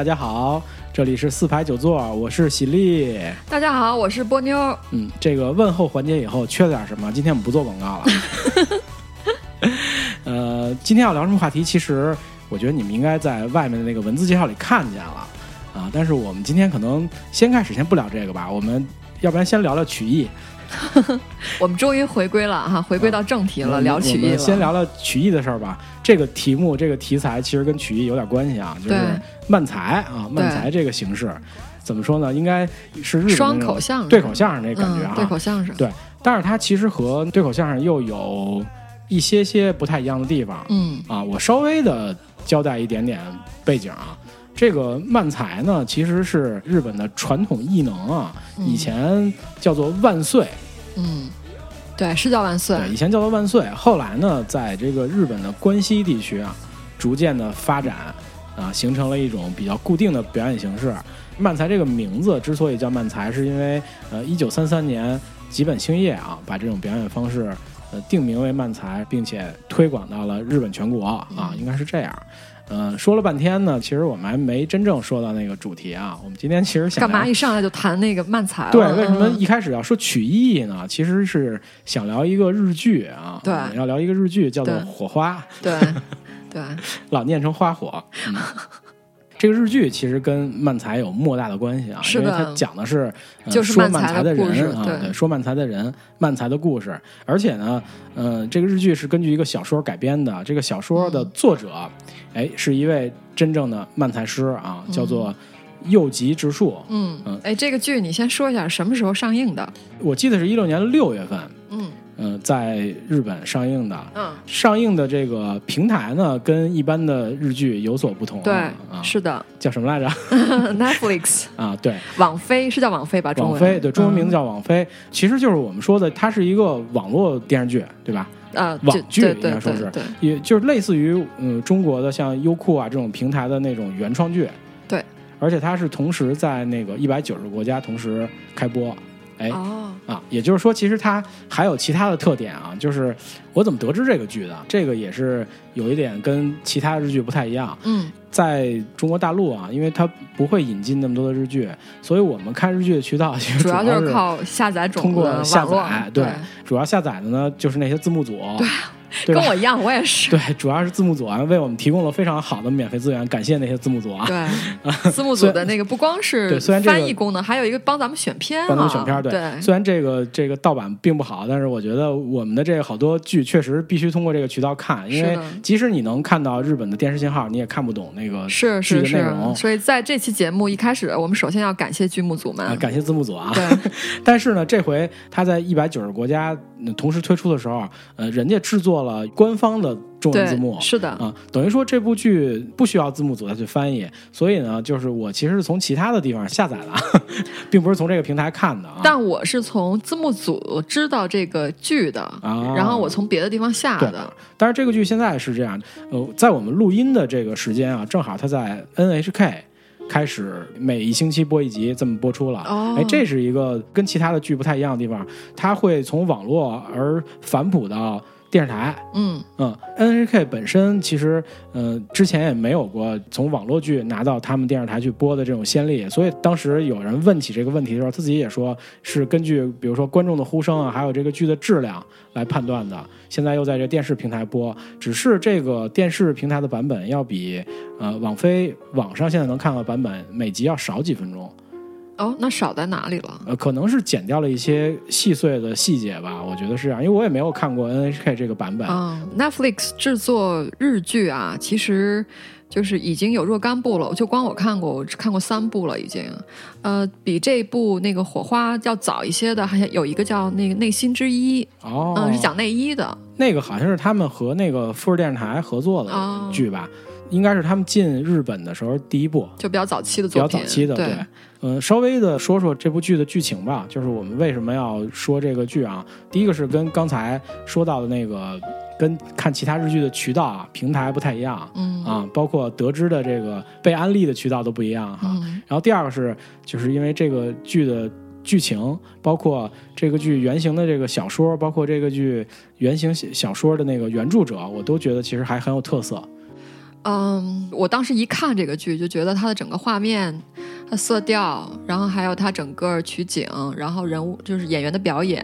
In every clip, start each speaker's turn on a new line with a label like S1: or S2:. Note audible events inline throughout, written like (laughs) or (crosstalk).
S1: 大家好，这里是四排九座，我是喜力。
S2: 大家好，我是波妞。
S1: 嗯，这个问候环节以后缺了点什么？今天我们不做广告了。(laughs) 呃，今天要聊什么话题？其实我觉得你们应该在外面的那个文字介绍里看见了啊。但是我们今天可能先开始先不聊这个吧，我们要不然先聊聊曲艺。(laughs)
S2: 我们终于回归了哈，回归到正题了，聊曲艺了。
S1: 先聊聊曲艺的事儿吧。这个题目，这个题材其实跟曲艺有点关系啊，就是漫才啊，漫才这个形式，怎么说呢？应该是日
S2: 双口相声、
S1: 对口相声那感觉啊，
S2: 对口相声。
S1: 对，但是它其实和对口相声又有一些些不太一样的地方。
S2: 嗯
S1: 啊，我稍微的交代一点点背景啊。这个漫才呢，其实是日本的传统艺能啊，以前叫做万岁。
S2: 嗯，对，是叫万岁。
S1: 对，以前叫做万岁，后来呢，在这个日本的关西地区啊，逐渐的发展啊，形成了一种比较固定的表演形式。漫才这个名字之所以叫漫才，是因为呃，一九三三年吉本兴业啊，把这种表演方式呃定名为漫才，并且推广到了日本全国啊，应该是这样。嗯，说了半天呢，其实我们还没真正说到那个主题啊。我们今天其实想
S2: 干嘛一上来就谈那个漫才？
S1: 对，为什么一开始要说曲艺呢？其实是想聊一个日剧啊。
S2: 对，
S1: 要聊一个日剧，叫做《火花》。
S2: 对，对，(laughs)
S1: 老念成花火。(laughs) 这个日剧其实跟漫才有莫大的关系啊，
S2: 因
S1: 为它讲的是
S2: 就是
S1: 说漫才
S2: 的
S1: 人
S2: 啊，
S1: 对，说漫才的人，漫才的故事。而且呢，嗯，这个日剧是根据一个小说改编的，这个小说的作者，哎，是一位真正的漫才师啊，叫做右吉直树。
S2: 嗯嗯，哎，这个剧你先说一下什么时候上映的？
S1: 我记得是一六年六月份。
S2: 嗯。
S1: 嗯，在日本上映的，
S2: 嗯，
S1: 上映的这个平台呢，跟一般的日剧有所不同。
S2: 对，
S1: 啊，
S2: 是的，
S1: 叫什么来着？(laughs)
S2: Netflix (laughs)
S1: 啊，对，
S2: 网飞是叫网飞吧？
S1: 网飞对，中文名字叫网飞，其实就是我们说的，它是一个网络电视剧，对吧？
S2: 啊，
S1: 网剧应该说
S2: 是，
S1: 也就是类似于嗯中国的像优酷啊这种平台的那种原创剧。
S2: 对，
S1: 而且它是同时在那个一百九十个国家同时开播。哎
S2: 哦
S1: 啊，也就是说，其实它还有其他的特点啊。就是我怎么得知这个剧的？这个也是有一点跟其他日剧不太一样。
S2: 嗯，
S1: 在中国大陆啊，因为它不会引进那么多的日剧，所以我们看日剧的渠道其实
S2: 主
S1: 要
S2: 就是靠下载，
S1: 通过下载。
S2: 对，
S1: 主要下载的呢就是那些字幕组。
S2: 对。(laughs) 跟我一样，我也是。
S1: 对，主要是字幕组啊，为我们提供了非常好的免费资源，感谢那些字幕组啊。
S2: 对，(laughs) 字幕组的那个不光是
S1: 对，虽然
S2: 翻译功能，还有一个帮咱们选片，
S1: 帮咱们选片。
S2: 对，
S1: 虽然这个这个盗版并不好，但是我觉得我们的这个好多剧确实必须通过这个渠道看，因为即使你能看到日本的电视信号，你也看不懂那个
S2: 是是
S1: 是。
S2: 所以在这期节目一开始，我们首先要感谢剧目组们，
S1: 感谢字幕组啊。
S2: 对。(laughs)
S1: 但是呢，这回他在一百九十国家同时推出的时候，呃，人家制作了官方。的中文字幕
S2: 是的
S1: 啊，等于说这部剧不需要字幕组再去翻译，所以呢，就是我其实是从其他的地方下载的，(laughs) 并不是从这个平台看的啊。
S2: 但我是从字幕组知道这个剧的
S1: 啊，
S2: 然后我从别的地方下的。
S1: 但是这个剧现在是这样，呃，在我们录音的这个时间啊，正好它在 NHK 开始每一星期播一集，这么播出了。哎，这是一个跟其他的剧不太一样的地方，它会从网络而反哺到。电视台，
S2: 嗯
S1: 嗯，NHK 本身其实，呃，之前也没有过从网络剧拿到他们电视台去播的这种先例，所以当时有人问起这个问题的时候，他自己也说是根据比如说观众的呼声啊，还有这个剧的质量来判断的。现在又在这电视平台播，只是这个电视平台的版本要比呃网飞网上现在能看到版本每集要少几分钟。
S2: 哦，那少在哪里了？
S1: 呃，可能是剪掉了一些细碎的细节吧，我觉得是这样，因为我也没有看过 NHK 这个版本。
S2: 嗯，Netflix 制作日剧啊，其实就是已经有若干部了，就光我看过，我只看过三部了，已经。呃，比这部那个火花要早一些的，好像有一个叫那个内心之一，
S1: 哦，
S2: 嗯，是讲内衣的。
S1: 那个好像是他们和那个富士电视台合作的剧吧。应该是他们进日本的时候第一部，
S2: 就比较早期的作
S1: 品。比较早期的，对，嗯，稍微的说说这部剧的剧情吧。就是我们为什么要说这个剧啊？第一个是跟刚才说到的那个，跟看其他日剧的渠道啊、平台不太一样，
S2: 嗯
S1: 啊，包括得知的这个被安利的渠道都不一样哈。然后第二个是，就是因为这个剧的剧情，包括这个剧原型的这个小说，包括这个剧原型小说的那个原著者，我都觉得其实还很有特色。
S2: 嗯，我当时一看这个剧，就觉得它的整个画面、它色调，然后还有它整个取景，然后人物就是演员的表演，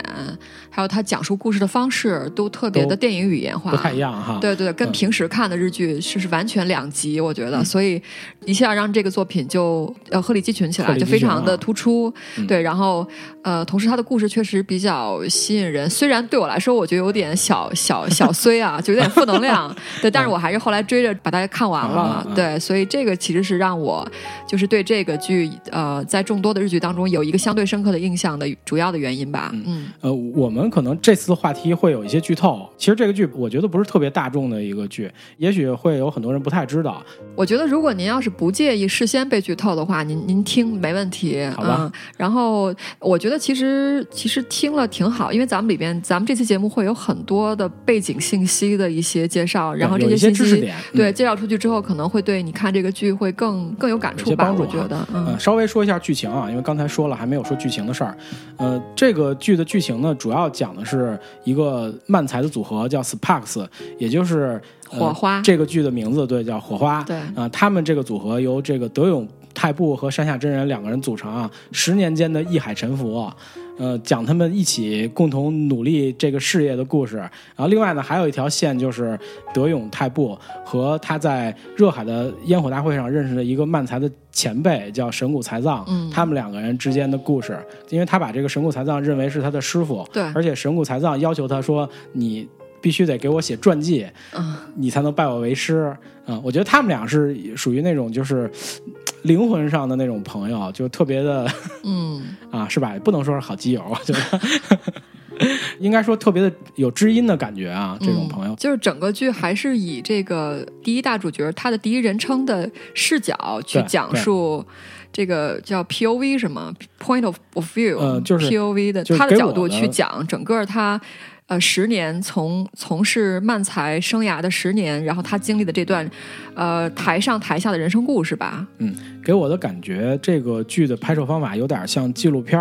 S2: 还有它讲述故事的方式，都特别的电影语言化，
S1: 不太一样哈。
S2: 对对，跟
S1: 嗯
S2: 平时看的日剧是是完全两极，我觉得，
S1: 嗯
S2: 所以一下让这个作品就呃鹤立鸡群起来，就非常的
S1: 啊
S2: 突出。
S1: 嗯
S2: 对，然后呃，同时它的故事确实比较吸引人，虽然对我来说我觉得有点小小小 (laughs) 衰啊，就有点负能量，(laughs) 对，但是我还是后来追着把它看完了。对，所以这个其实是让我就是对这个剧呃，在众多的日剧当中有一个相对深刻的印象的主要的原因吧。嗯
S1: 呃，我们可能这次话题会有一些剧透。其实这个剧我觉得不是特别大众的一个剧，也许会有很多人不太知道。
S2: 我觉得，如果您要是不介意事先被剧透的话，您您听没问题。
S1: 好吧
S2: 嗯。然后，我觉得其实其实听了挺好，因为咱们里边，咱们这期节目会有很多的背景信息的一些介绍，然后这
S1: 些
S2: 信息
S1: 知识点，
S2: 对
S1: 嗯
S2: 介绍出去之后，可能会对你看这个剧会更更有感触吧。我觉得，嗯
S1: 呃，稍微说一下剧情啊，因为刚才说了还没有说剧情的事儿。呃，这个剧的剧情呢，主要讲的是一个漫才的组合叫 Sparks，也就是、呃
S2: 火花
S1: 这个剧的名字对，叫火花。
S2: 对
S1: 啊、他们这个组合由这个德永太步和山下真人两个人组成啊，十年间的一海沉浮。呃，讲他们一起共同努力这个事业的故事。然后另外呢，还有一条线就是德永泰步和他在热海的烟火大会上认识的一个漫才的前辈，叫神谷才藏。
S2: 嗯
S1: 他们两个人之间的故事，因为他把这个神谷才藏认为是他的师傅，
S2: 对
S1: 而且神谷才藏要求他说你。必须得给我写传记，
S2: 嗯
S1: 你才能拜我为师。嗯，我觉得他们俩是属于那种就是灵魂上的那种朋友，就特别的
S2: 嗯，(laughs)
S1: 啊，是吧？不能说是好基友，我觉得应该说特别的有知音的感觉啊，这种朋友。
S2: 嗯就是整个剧还是以这个第一大主角他的第一人称的视角去讲述这个叫 POV 什么 point of of view，
S1: 呃就是
S2: POV 的
S1: 就是
S2: 他的角度去讲整个他。呃，十年从从事漫才生涯的十年，然后他经历的这段，呃，台上台下的人生故事吧。
S1: 嗯给我的感觉，这个剧的拍摄方法有点像纪录片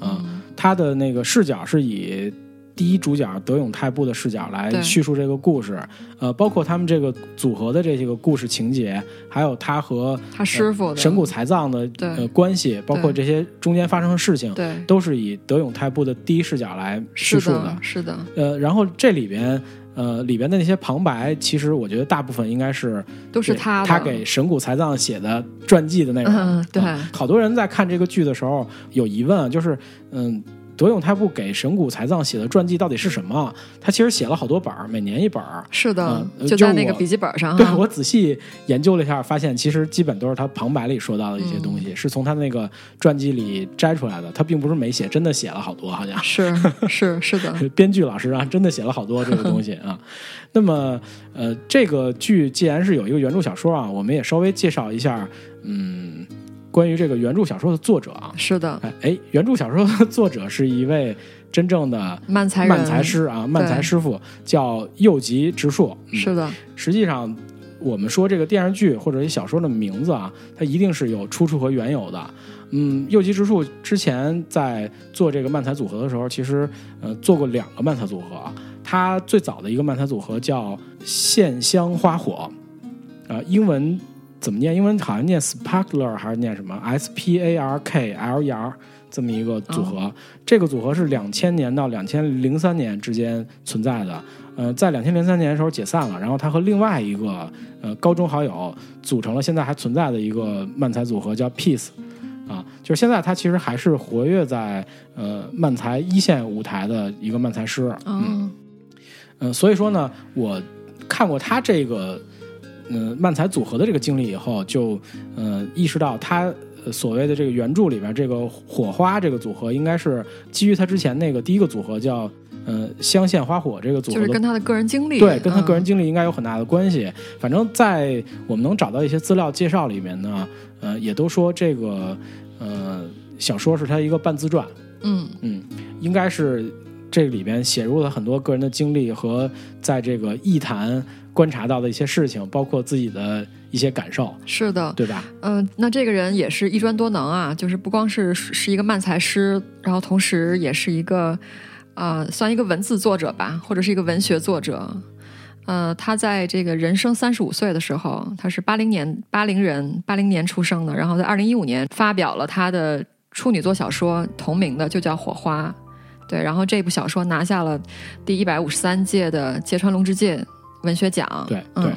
S2: 嗯
S1: 他的那个视角是以第一主角德永泰步的视角来叙述这个故事，呃，包括他们这个组合的这些个故事情节，还有他和
S2: 他师傅、
S1: 呃神谷才藏的呃关系，包括这些中间发生的事情，
S2: 对，
S1: 都是以德永泰步的第一视角来叙述
S2: 是的，是的，
S1: 呃，然后这里边。呃，里边的那些旁白，其实我觉得大部分应该是
S2: 都是他。
S1: 他给神谷才藏写的传记的内容。
S2: 嗯对。
S1: 啊好多人在看这个剧的时候有疑问，就是嗯，德永太不给神谷才藏写的传记到底是什么？他其实写了好多本儿，每年一本儿。
S2: 是的，就在那个笔记本上。(laughs)
S1: 对我仔细研究了一下，发现其实基本都是他旁白里说到的一些东
S2: 嗯
S1: 西，是从他那个传记里摘出来的。他并不是没写，真的写了好多，好像。(laughs)
S2: 是是是的，
S1: 编剧老师啊，真的写了好多这个东西啊。那么，呃，这个剧既然是有一个原著小说啊，我们也稍微介绍一下，嗯，关于这个原著小说的作者啊。
S2: 是的，
S1: 哎哎，原著小说的作者是一位真正的
S2: 漫才
S1: 漫才师啊，漫才师傅叫右吉直树。嗯
S2: 是的，
S1: 实际上，我们说这个电视剧或者一小说的名字啊，它一定是有出处和缘由的。嗯，右吉直树之前在做这个漫才组合的时候，其实呃做过两个漫才组合啊。他最早的一个漫才组合叫线香花火，呃，英文怎么念？英文好像念 sparkler 还是念什么 S P A R K L E R 这么一个组合。这个组合是两千年到两千零三年之间存在的。呃，在两千零三年的时候解散了，然后他和另外一个呃高中好友组成了现在还存在的一个漫才组合，叫 Peace。啊，就是现在他其实还是活跃在呃漫才一线舞台的一个漫才师。嗯
S2: 嗯，
S1: 嗯，所以说呢，我看过他这个嗯、呃漫才组合的这个经历以后，就呃意识到他。呃所谓的这个原著里边这个火花这个组合，应该是基于他之前那个第一个组合叫呃香线花火这个组合
S2: 就是跟他的个人经历，
S1: 对，跟他个人
S2: 嗯
S1: 经历应该有很大的关系。反正，在我们能找到一些资料介绍里面呢，呃，也都说这个呃小说是他一个半自传，
S2: 嗯
S1: 嗯，应该是这里边写入了很多个人的经历和在这个艺坛观察到的一些事情，包括自己的一些感受，
S2: 是的，
S1: 对吧？
S2: 嗯、那这个人也是一专多能啊，就是不光是是一个漫才师，然后同时也是一个啊、算一个文字作者吧，或者是一个文学作者。呃，他在这个人生三十五岁的时候，他是八零年八零人，八零年出生的，然后在二零一五年发表了他的处女作小说同名的，就叫《火花》。对，然后这部小说拿下了第一百五十三届的芥川龙之介文学奖。
S1: 对对，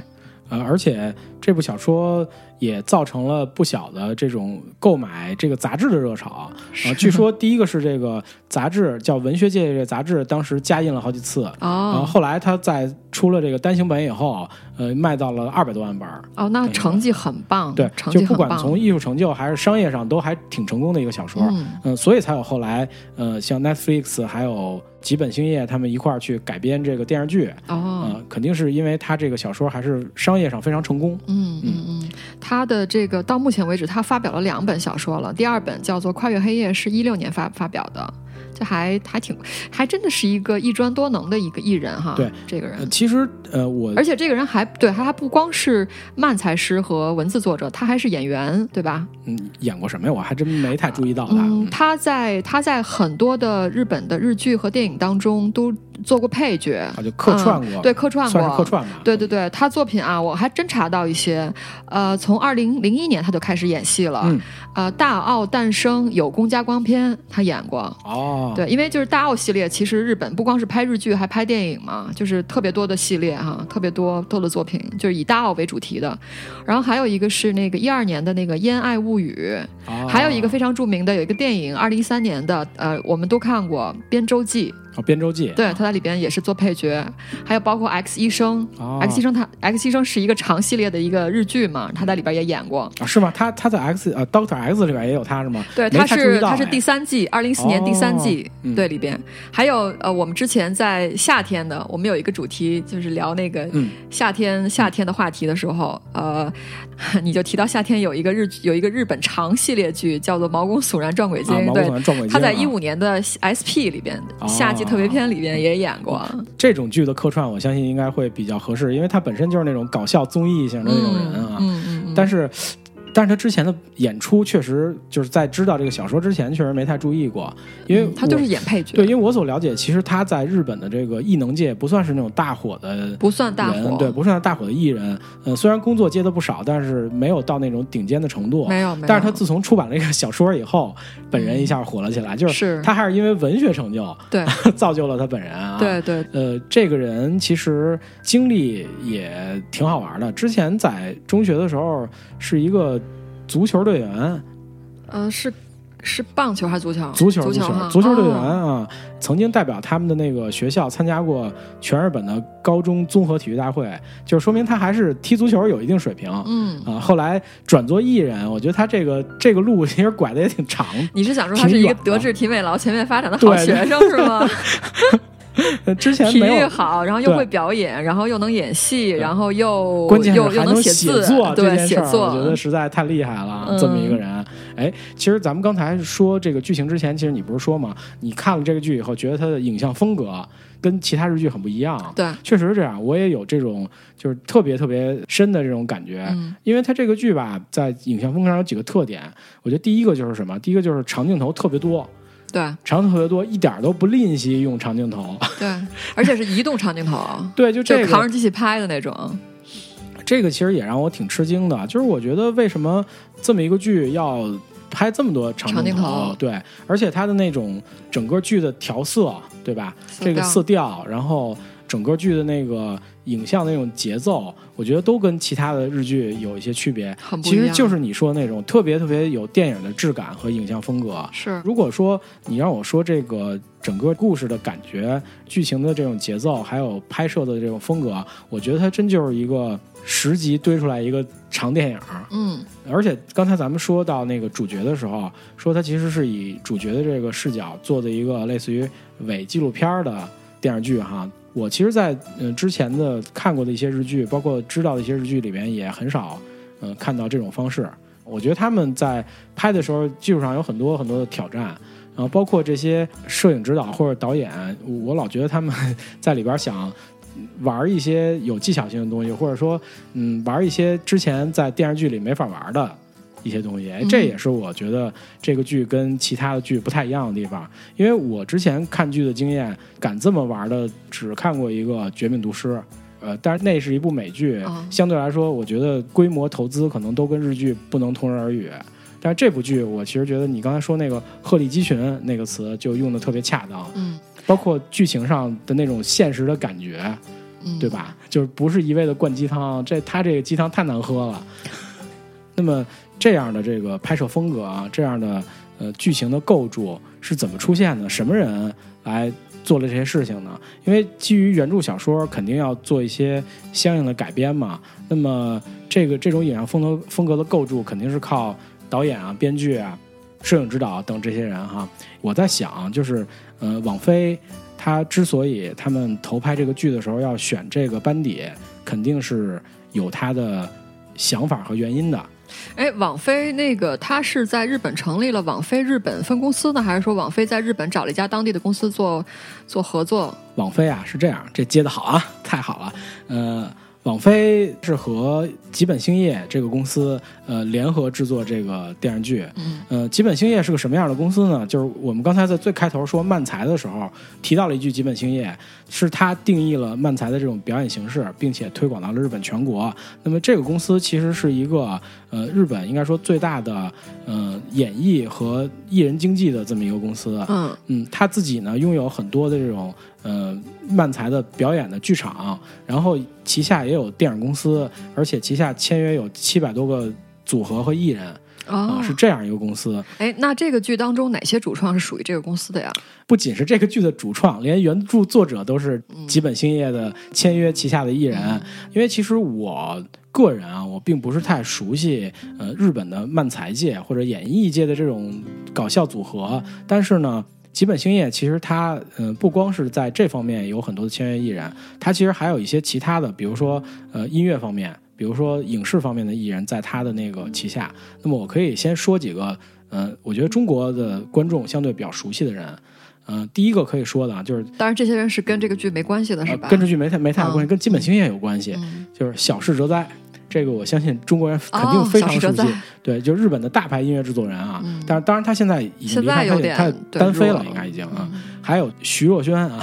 S1: 呃，而且这部小说。也造成了不小的这种购买这个杂志的热潮啊！据说第一个是这个杂志叫《文学界》这杂志，当时加印了好几次
S2: 哦。
S1: 后来他在出了这个单行本以后，呃，卖到了二百多万本
S2: 哦，那成绩很棒。
S1: 对，就不管从艺术成就还是商业上，都还挺成功的一个小说。嗯，所以才有后来呃，像 Netflix 还有吉本兴业他们一块儿去改编这个电视剧
S2: 哦。
S1: 肯定是因为他这个小说还是商业上非常成功。
S2: 嗯嗯嗯。他的这个到目前为止，他发表了两本小说了。第二本叫做《跨越黑夜》，是一六年发发表的。这还还挺，还真的是一个一专多能的一个艺人哈。
S1: 对，
S2: 这个人
S1: 其实呃我，
S2: 而且这个人还对，他还不光是漫才师和文字作者，他还是演员，对吧？
S1: 嗯，演过什么呀？我还真没太注意到
S2: 他。嗯，他在他在很多的日本的日剧和电影当中都做过配角，
S1: 就客串过，
S2: 对，客串过，
S1: 客串吧。
S2: 对对对，他作品啊，我还真查到一些。呃，从二零零一年他就开始演戏了。
S1: 嗯。
S2: 呃，《大奥诞生》有宫家光片，他演过。
S1: 哦。
S2: 对，因为就是大奥系列，其实日本不光是拍日剧，还拍电影嘛，就是特别多的系列哈，特别多多的作品，就是以大奥为主题的。然后还有一个是那个一二年的那个《烟爱物语》，还有一个非常著名的有一个电影，二零一三年的，呃，我们都看过《编舟记》。
S1: 哦，编舟记，
S2: 对，他在里边也是做配角，还有包括 X 医生，X 医生他 X 医生是一个长系列的一个日剧嘛，他在里边也演过。
S1: 啊，是吗？他他在 X 呃 Doctor X 里边也有他是吗？
S2: 对，他是他是第三季，二零一四年第三季，对里边。还有呃，我们之前在夏天的，我们有一个主题就是聊那个夏天夏天的话题的时候，呃，(laughs) 你就提到夏天有一个日有一个日本长系列剧叫做《毛骨悚然撞鬼经》，对，他在一五年的 SP 里边夏季。特别篇里边也演过
S1: 这种剧的客串，我相信应该会比较合适，因为他本身就是那种搞笑综艺型的那种人
S2: 啊。嗯
S1: 嗯。但是。但是他之前的演出确实就是在知道这个小说之前，确实没太注意过，因为
S2: 他就是演配角。
S1: 对，因为我所了解，其实他在日本的这个艺能界不算是那种大火的，
S2: 不算大火，
S1: 对，不算大火的艺人。呃，虽然工作接的不少，但是没有到那种顶尖的程度。
S2: 没有，没有。
S1: 但是他自从出版了一个小说以后，本人一下火了起来，就是他还是因为文学成就，
S2: 对，(laughs)
S1: 造就了他本人啊。
S2: 对对。
S1: 呃，这个人其实经历也挺好玩的。之前在中学的时候是一个。足球队员，
S2: 呃，是是棒球还是足球？
S1: 足球，
S2: 足球，
S1: 足球队员啊！曾经代表他们的那个学校参加过全日本的高中综合体育大会，就是说明他还是踢足球有一定水平。
S2: 嗯
S1: 啊，后来转做艺人，我觉得他这个这个路其实拐的也挺长。
S2: 你是想说他是一个德智体美劳全面发展的好学生是吗？(laughs) (laughs)
S1: 之前
S2: 体育好，然后又会表演，然后又能演戏，然后又
S1: 关键
S2: 又又能
S1: 写
S2: 作，对，写作，
S1: 我觉得实在太厉害了，这么一个人。哎，其实咱们刚才说这个剧情之前，其实你不是说嘛？你看了这个剧以后，觉得它的影像风格跟其他日剧很不一样。
S2: 对，
S1: 确实是这样。我也有这种就是特别特别深的这种感觉，因为它这个剧吧，在影像风格上有几个特点。我觉得第一个就是什么？第一个就是长镜头特别多。
S2: 对，
S1: 长镜头特别多，一点都不吝惜用长镜头。
S2: 对，而且是移动长镜头。(laughs)
S1: 对，就这个
S2: 扛着机器拍的那种。
S1: 这个其实也让我挺吃惊的，就是我觉得为什么这么一个剧要拍这么多长
S2: 镜
S1: 头？对，而且它的那种整个剧的调色，对吧？这个色调，然后整个剧的那个。影像的那种节奏，我觉得都跟其他的日剧有一些区别。其实就是你说的那种特别特别有电影的质感和影像风格。
S2: 是，
S1: 如果说你让我说这个整个故事的感觉、剧情的这种节奏，还有拍摄的这种风格，我觉得它真就是一个十集堆出来一个长电影。
S2: 嗯，
S1: 而且刚才咱们说到那个主角的时候，说他其实是以主角的这个视角做的一个类似于伪纪录片的电视剧哈。我其实，在嗯之前的看过的一些日剧，包括知道的一些日剧里面，也很少嗯看到这种方式。我觉得他们在拍的时候，技术上有很多很多的挑战，然后包括这些摄影指导或者导演，我老觉得他们在里边想玩一些有技巧性的东西，或者说嗯玩一些之前在电视剧里没法玩的。一些东西，这也是我觉得这个剧跟其他的剧不太一样的地方。因为我之前看剧的经验，敢这么玩的只看过一个《绝命毒师》，呃，但是那是一部美剧，
S2: 啊
S1: 相对来说，我觉得规模投资可能都跟日剧不能同日而语。但是这部剧，我其实觉得你刚才说那个“鹤立鸡群”那个词就用的特别恰当，
S2: 嗯
S1: 包括剧情上的那种现实的感觉，
S2: 嗯，
S1: 对？吧？就是不是一味的灌鸡汤，这他这个鸡汤太难喝了。那么这样的这个拍摄风格啊，这样的呃剧情的构筑是怎么出现的？什么人来做了这些事情呢？因为基于原著小说，肯定要做一些相应的改编嘛。那么这个这种影像风格风格的构筑，肯定是靠导演啊、编剧啊、摄影指导等这些人哈。我在想，就是呃，网飞他之所以他们投拍这个剧的时候要选这个班底，肯定是有他的想法和原因的。
S2: 哎，网飞那个他是在日本成立了网飞日本分公司呢，还是说网飞在日本找了一家当地的公司做做合作？
S1: 网飞啊是这样，这接的好啊，太好了。呃，网飞是和吉本兴业这个公司呃联合制作这个电视剧。
S2: 嗯
S1: 呃，吉本兴业是个什么样的公司呢？就是我们刚才在最开头说漫才的时候提到了一句，吉本兴业是他定义了漫才的这种表演形式，并且推广到了日本全国。那么这个公司其实是一个呃日本应该说最大的呃演艺和艺人经济的这么一个公司。
S2: 嗯
S1: 嗯，他自己呢拥有很多的这种呃漫才的表演的剧场，然后旗下也有电影公司，而且旗下签约有七百多个组合和艺人啊、
S2: 哦，
S1: 是这样一个公司。
S2: 哎，那这个剧当中哪些主创是属于这个公司的呀？
S1: 不仅是这个剧的主创，连原著作者都是吉本兴业的签约旗下的艺人。因为其实我个人啊，我并不是太熟悉呃日本的漫才界或者演艺界的这种搞笑组合，但是呢。吉本兴业其实它，呃，不光是在这方面有很多的签约艺人，它其实还有一些其他的，比如说，呃，音乐方面，比如说影视方面的艺人，在他的那个旗下。那么我可以先说几个，呃，我觉得中国的观众相对比较熟悉的人。嗯、第一个可以说的啊，就是
S2: 当然，这些人是跟这个剧没关系的，是
S1: 呃
S2: 吧？
S1: 跟这剧没太没太大关系，
S2: 嗯
S1: 跟基本兴业有关系。
S2: 嗯
S1: 就是小室哲哉，这个我相信中国人肯定
S2: 哦
S1: 非常熟悉。对，就日本的大牌音乐制作人啊。
S2: 嗯
S1: 但是当然他现在已经
S2: 现
S1: 离开，
S2: 在有点
S1: 他他单飞了，应该已经啊。
S2: 嗯
S1: 还有徐若瑄啊，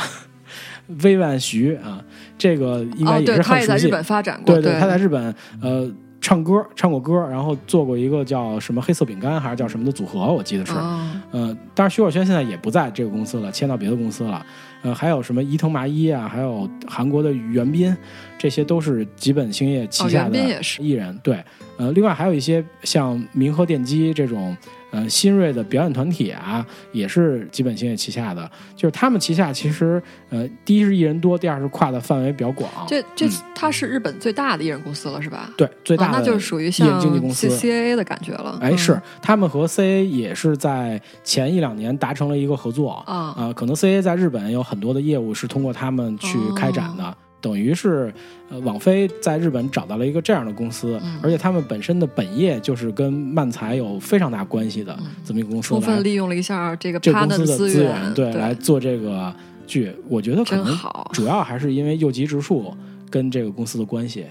S1: (laughs) 微万徐啊，这个应该也是很熟悉。
S2: 他也在日本发展过，
S1: 对
S2: 对，
S1: 他在日本呃唱歌唱过歌，然后做过一个叫什么黑色饼干还是叫什么的组合，我记得是。
S2: 哦
S1: 呃，当然徐若瑄现在也不在这个公司了，签到别的公司了。呃，还有什么伊藤麻衣啊，还有韩国的袁彬，这些都是吉本兴业旗
S2: 哦
S1: 下的艺人。对，呃，另外还有一些像明和电机这种呃新锐的表演团体啊，也是基本星业旗下的。就是他们旗下其实呃，第一是艺人多，第二是跨的范围比较广。
S2: 这这
S1: 嗯
S2: 他是日本最大的艺人公司了，是吧？
S1: 对最大的、
S2: 哦那就是属于像
S1: 经纪公司
S2: CCA 的感觉了。
S1: 哎，
S2: 嗯
S1: 是他们和 CA 也是在前一两年达成了一个合作
S2: 啊
S1: 呃可能 CA 在日本有很多的业务是通过他们去开展的，等于是呃网飞在日本找到了一个这样的公司，
S2: 嗯
S1: 而且他们本身的本业就是跟漫才有非常大关系的这么一个公司
S2: 充分，利用了一下这个
S1: 这公司的
S2: 资
S1: 资
S2: 源，
S1: 对来做这个剧，我觉得可
S2: 好。
S1: 主要还是因为右吉直树跟这个公司的关系。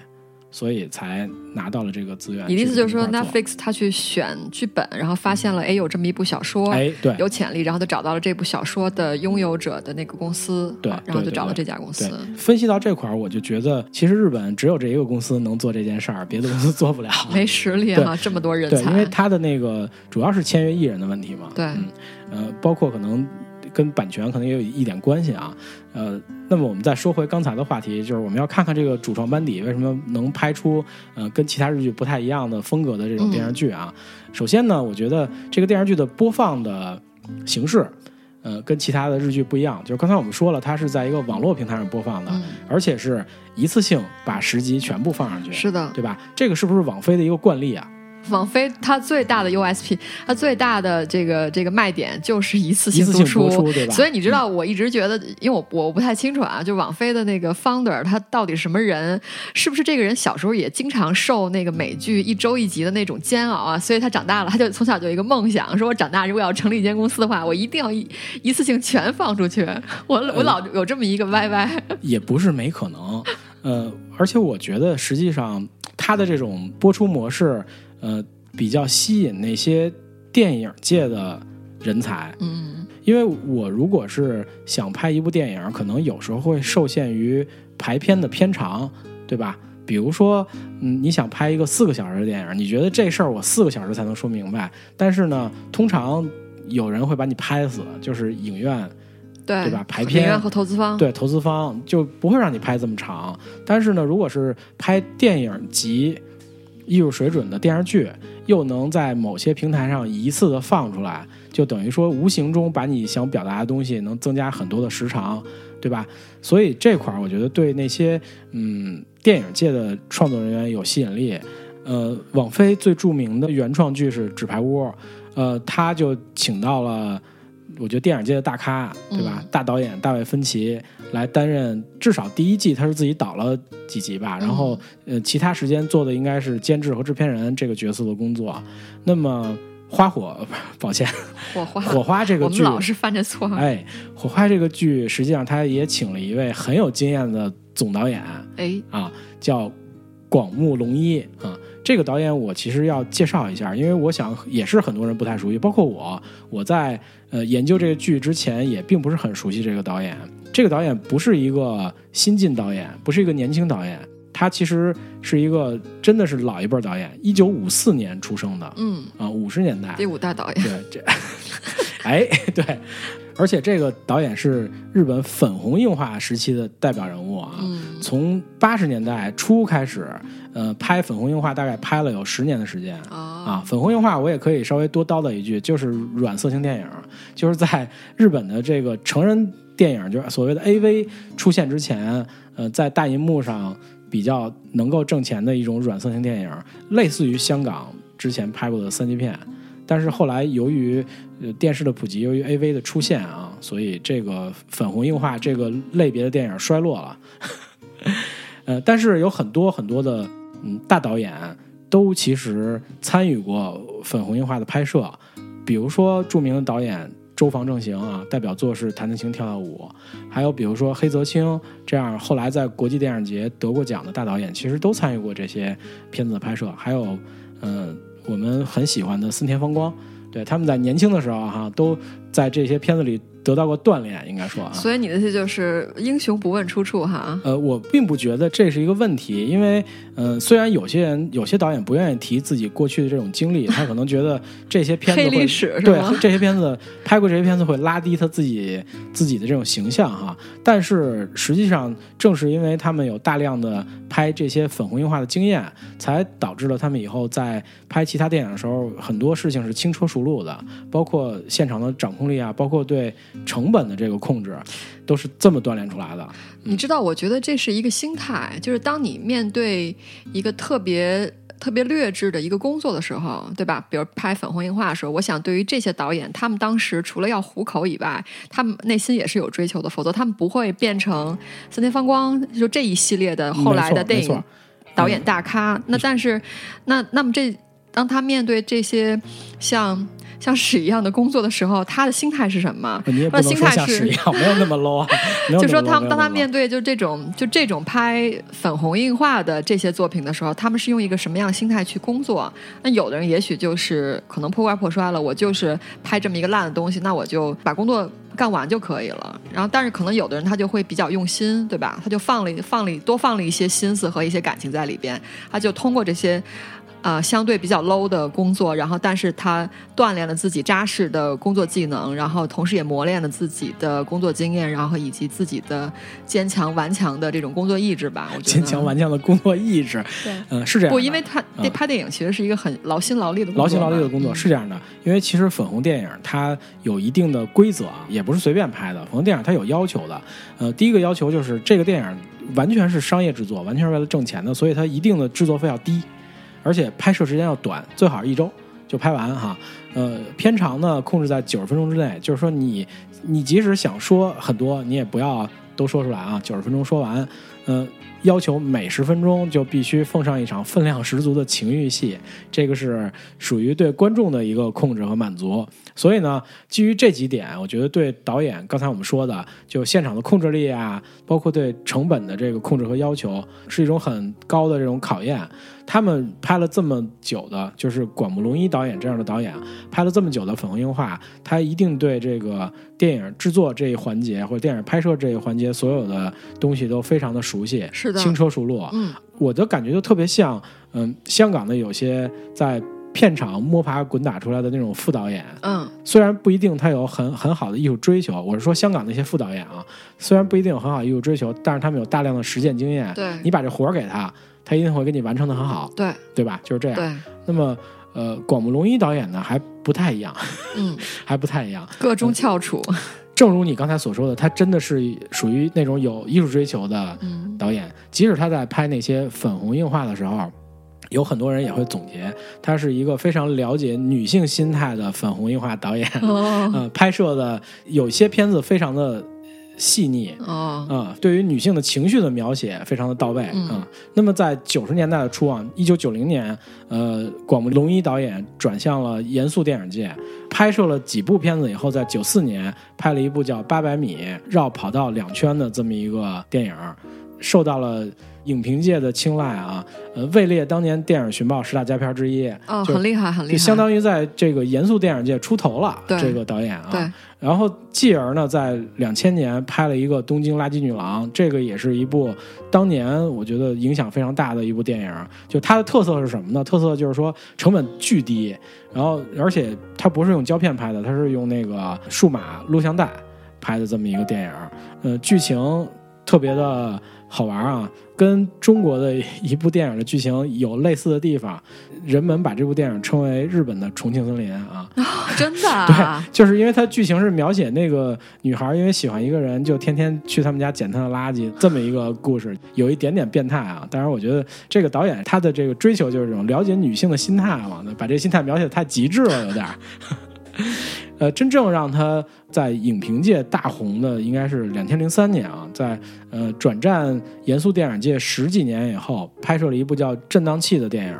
S1: 所以才拿到了这个资源。
S2: 你的意思就是说，Netflix 他去选剧本，然后发现了哎有这么一部小说，
S1: 做哎，对，
S2: 有潜力，然后就找到了这部小说的拥有者的那个公司，
S1: 对
S2: 啊然后
S1: 对对
S2: 就找了这家公司。，
S1: 分析到这块儿，我就觉得其实日本只有这一个公司能做这件事儿，别的公司做不了。(laughs)
S2: 没实力啊，这么多人
S1: 对，
S2: 才。
S1: 因为他的那个主要是签约艺人的问题嘛。
S2: 对
S1: 嗯，呃，包括可能跟版权可能也有一点关系啊。呃，那么我们再说回刚才的话题，就是我们要看看这个主创班底为什么能拍出呃跟其他日剧不太一样的风格的这种电视剧啊。首先呢，我觉得这个电视剧的播放的形式。呃，跟其他的日剧不一样，就是刚才我们说了，它是在一个网络平台上播放的，
S2: 嗯
S1: 而且是一次性把十集全部放上去，
S2: 是的，
S1: 对吧？这个是不是网飞的一个惯例啊？
S2: 网飞它最大的 USP，它最大的这个这个卖点就是一次
S1: 性
S2: 性输
S1: 播出，对吧？
S2: 所以你知道，我一直觉得，因为我我不太清楚啊，就网飞的那个 founder 他到底什么人，是不是这个人小时候也经常受那个美剧一周一集的那种煎熬啊？所以他长大了，他就从小就有一个梦想，说我长大如果要成立一间公司的话，我一定要一一次性全放出去。我我老有这么一个 YY，
S1: 也不是没可能，呃，而且我觉得实际上他的这种播出模式，呃，比较吸引那些电影界的人才，
S2: 嗯
S1: 因为我如果是想拍一部电影，可能有时候会受限于排片的片长，对吧？比如说，嗯，你想拍一个四个小时的电影，你觉得这事儿我四个小时才能说明白，但是呢，通常有人会把你拍死，就是影院。
S2: 对
S1: 对吧排片
S2: 和投资方，
S1: 对投资方就不会让你拍这么长。但是呢，如果是拍电影级艺术水准的电视剧，又能在某些平台上一次的放出来，就等于说无形中把你想表达的东西能增加很多的时长，对吧？所以这块儿我觉得对那些嗯电影界的创作人员有吸引力。呃，网飞最著名的原创剧是《纸牌屋》，呃，他就请到了。我觉得电影界的大咖，对吧？大导演大卫芬奇来担任，至少第一季他是自己导了几集吧，然后呃，其他时间做的应该是监制和制片人这个角色的工作。那么花火，(laughs) 抱歉，
S2: 火花
S1: 火花这个剧，
S2: 我们老是犯着错。
S1: 哎，火花这个剧实际上他也请了一位很有经验的总导演，
S2: 哎
S1: 啊，叫广木隆一啊。这个导演我其实要介绍一下，因为我想也是很多人不太熟悉，包括我。我在呃研究这个剧之前也并不是很熟悉这个导演。这个导演不是一个新晋导演，不是一个年轻导演，他其实是一个真的是老一辈导演，一九五四年出生的，
S2: 嗯
S1: 啊五十年代
S2: 第五大导演。(laughs)
S1: 对这，哎对。而且这个导演是日本粉红硬化时期的代表人物啊，从八十年代初开始，呃，拍粉红硬化大概拍了有十年的时间啊。粉红硬化我也可以稍微多叨叨一句，就是软色情电影，就是在日本的这个成人电影，就是所谓的 AV 出现之前，呃，在大银幕上比较能够挣钱的一种软色情电影，类似于香港之前拍过的三级片。但是后来由于呃电视的普及，由于 AV 的出现啊，所以这个粉红硬化这个类别的电影衰落了。(laughs) 呃，但是有很多很多的嗯大导演都其实参与过粉红硬化的拍摄，比如说著名的导演周防正行啊，代表作是《弹弹琴跳跳舞》，还有比如说黑泽清这样后来在国际电影节得过奖的大导演，其实都参与过这些片子的拍摄，还有嗯。我们很喜欢的森田芳光，对他们在年轻的时候哈，都在这些片子里。得到过锻炼，应该说啊，
S2: 所以你的意思就是英雄不问出处哈。
S1: 呃，我并不觉得这是一个问题，因为呃，虽然有些人、有些导演不愿意提自己过去的这种经历，他可能觉得这些片子
S2: 会
S1: 对这些片子拍过这些片子会拉低他自己自己的这种形象哈。但是实际上，正是因为他们有大量的拍这些粉红硬化的经验，才导致了他们以后在拍其他电影的时候，很多事情是轻车熟路的，包括现场的掌控力啊，包括对。成本的这个控制，都是这么锻炼出来的。
S2: 你知道，我觉得这是一个心态，就是当你面对一个特别特别劣质的一个工作的时候，对吧？比如拍粉红樱花的时候，我想对于这些导演，他们当时除了要糊口以外，他们内心也是有追求的，否则他们不会变成三田芳光就这一系列的后来的电影导演大咖。那但是，那那么这当他面对这些像。像屎一样的工作的时候，他的心态是什么？
S1: 他的
S2: 心态是
S1: 没有那么 low 啊。(laughs)
S2: 就说他们当他面对就这种就这种拍粉红硬化的这些作品的时候，他们是用一个什么样的心态去工作？那有的人也许就是可能破罐破摔了，我就是拍这么一个烂的东西，那我就把工作干完就可以了。然后，但是可能有的人他就会比较用心，对吧？他就放了放了多放了一些心思和一些感情在里边，他就通过这些。啊，相对比较 low 的工作，然后但是他锻炼了自己扎实的工作技能，然后同时也磨练了自己的工作经验，然后以及自己的坚强顽强的这种工作意志吧。我觉得
S1: 坚强顽强的工作意志，
S2: 对，
S1: 嗯，是这样。
S2: 不，因为他拍电影其实是一个很劳心劳力的工作
S1: 劳心劳力的工作，是这样的。因为其实粉红电影它有一定的规则啊，也不是随便拍的。粉红电影它有要求的。呃，第一个要求就是这个电影完全是商业制作，完全是为了挣钱的，所以它一定的制作费要低。而且拍摄时间要短，最好是一周就拍完哈。呃，片长呢控制在九十分钟之内，就是说你你即使想说很多，你也不要都说出来啊，九十分钟说完。嗯、要求每十分钟就必须奉上一场分量十足的情欲戏，这个是属于对观众的一个控制和满足。所以呢，基于这几点，我觉得对导演刚才我们说的，就现场的控制力啊，包括对成本的这个控制和要求，是一种很高的这种考验。他们拍了这么久的，就是广木隆一导演这样的导演，拍了这么久的粉红樱花，他一定对这个电影制作这一环节或者电影拍摄这一环节所有的东西都非常的熟悉，
S2: 是的
S1: 轻车熟路。
S2: 嗯
S1: 我的感觉就特别像，嗯，香港的有些在片场摸爬滚打出来的那种副导演，
S2: 嗯
S1: 虽然不一定他有很很好的艺术追求，我是说香港那些副导演啊，虽然不一定有很好的艺术追求，但是他们有大量的实践经验。
S2: 对
S1: 你把这活儿给他，他一定会给你完成的很好，
S2: 对
S1: 对吧？就是这样。
S2: 对，
S1: 那么，呃，广木隆一导演呢，还不太一样，
S2: 嗯，(laughs)
S1: 还不太一样。
S2: 各中翘楚，
S1: 正如你刚才所说的，他真的是属于那种有艺术追求的
S2: 嗯
S1: 导演，即使他在拍那些粉红硬化的时候，有很多人也会总结，他是一个非常了解女性心态的粉红硬化导演。
S2: 哦
S1: 呃，拍摄的有些片子非常的细腻。
S2: 哦
S1: 啊、对于女性的情绪的描写非常的到位啊、
S2: 嗯
S1: 那么在九十年代的初啊，一九九零年，呃，广木龙一导演转向了严肃电影界，拍摄了几部片子以后，在九四年拍了一部叫《八百米绕跑道两圈》的这么一个电影，受到了影评界的青睐啊，呃，位列当年电影寻报十大佳片之一，
S2: 哦，
S1: 就
S2: 很厉害，很厉害，
S1: 就相当于在这个严肃电影界出头了。这个导演啊，
S2: 对，
S1: 然后继而呢，在两千年拍了一个《东京垃圾女郎》，这个也是一部当年我觉得影响非常大的一部电影。就它的特色是什么呢？特色就是说成本巨低，然后而且它不是用胶片拍的，它是用那个数码录像带拍的这么一个电影。呃，剧情特别的好玩啊，跟中国的一部电影的剧情有类似的地方。人们把这部电影称为日本的《重庆森林》啊。
S2: 真的啊，(laughs) 对
S1: 就是因为它剧情是描写那个女孩因为喜欢一个人，就天天去他们家捡他的垃圾，这么一个故事，有一点点变态啊。当然，我觉得这个导演他的这个追求就是这种了解女性的心态嘛，把这心态描写的太极致了，有点儿。(laughs) 呃，真正让他在影评界大红的，应该是两千零三年啊，在呃转战严肃电影界十几年以后，拍摄了一部叫《震荡器》的电影。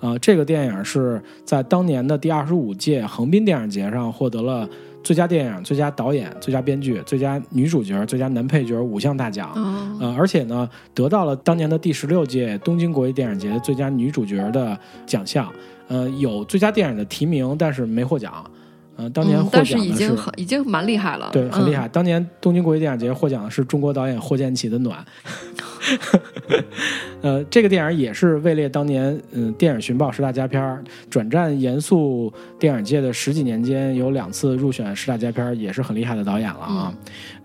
S1: 呃，这个电影是在当年的第二十五届横滨电影节上获得了最佳电影、最佳导演、最佳编剧、最佳女主角、最佳男配角五项大奖。
S2: 哦，
S1: 呃，而且呢，得到了当年的第十六届东京国际电影节最佳女主角的奖项。呃，有最佳电影的提名，但是没获奖。呃，当年
S2: 但是已经很已经蛮厉害了，
S1: 对，很厉
S2: 嗯
S1: 害。当年东京国际电影节获奖的是中国导演霍建起的《暖》，(laughs) 呃，这个电影也是位列当年嗯、电影寻宝十大佳片儿，转战严肃电影界的十几年间有两次入选十大佳片儿，也是很厉害的导演了啊。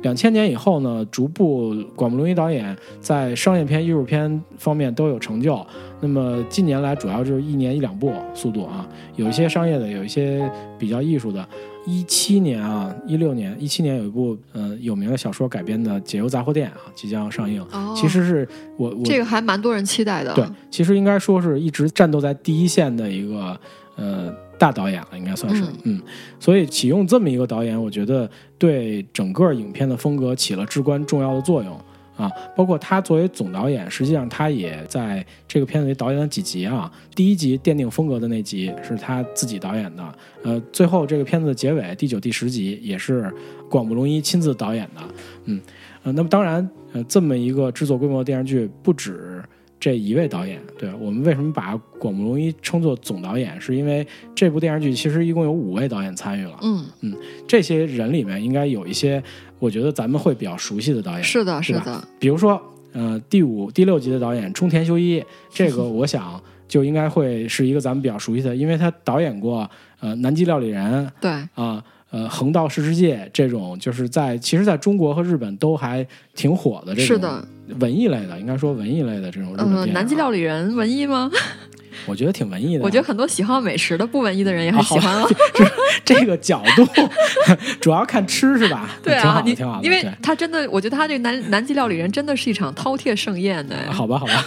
S1: 两千、年以后呢，逐步广木隆一导演在商业片、艺术片方面都有成就。那么近年来主要就是一年一两部速度啊，有一些商业的，有一些比较艺术的。一七年啊，一六年，一七年有一部呃有名的小说改编的《解忧杂货店》啊，即将上映。
S2: 哦，
S1: 其实是我我
S2: 这个还蛮多人期待的，
S1: 对，其实应该说是一直战斗在第一线的一个呃大导演了，应该算是
S2: 嗯
S1: 嗯所以启用这么一个导演，我觉得对整个影片的风格起了至关重要的作用。啊，包括他作为总导演，实际上他也在这个片子里导演了几集啊。第一集奠定风格的那集是他自己导演的，呃，最后这个片子的结尾第九、第十集也是广木隆一亲自导演的，嗯，呃，那么当然，呃，这么一个制作规模的电视剧不止这一位导演，对我们为什么把广木隆一称作总导演，是因为这部电视剧其实一共有五位导演参与了，
S2: 嗯嗯，
S1: 这些人里面应该有一些我觉得咱们会比较熟悉的导演，
S2: 是的，是的，
S1: 比如说，呃，第五、第六集的导演冲田修一，这个我想就应该会是一个咱们比较熟悉的，因为他导演过呃《南极料理人》
S2: 对，
S1: 啊。呃，横道世之介这种，就是在其实在中国和日本都还挺火的这种，
S2: 是的，
S1: 文艺类的，应该说文艺类的这种日本电
S2: 嗯，
S1: 影啊。
S2: 南极料理人文艺吗？
S1: 我觉得挺文艺的。
S2: 我觉得很多喜好美食的不文艺的人也很喜欢啊。(laughs)
S1: 这个角度 (laughs) 主要看吃是吧？(laughs)
S2: 对啊，
S1: 挺好的，
S2: 你
S1: 挺好的。
S2: 因为他真的，我觉得他这个南南极料理人真的是一场饕餮盛宴呢。
S1: 好吧，好吧，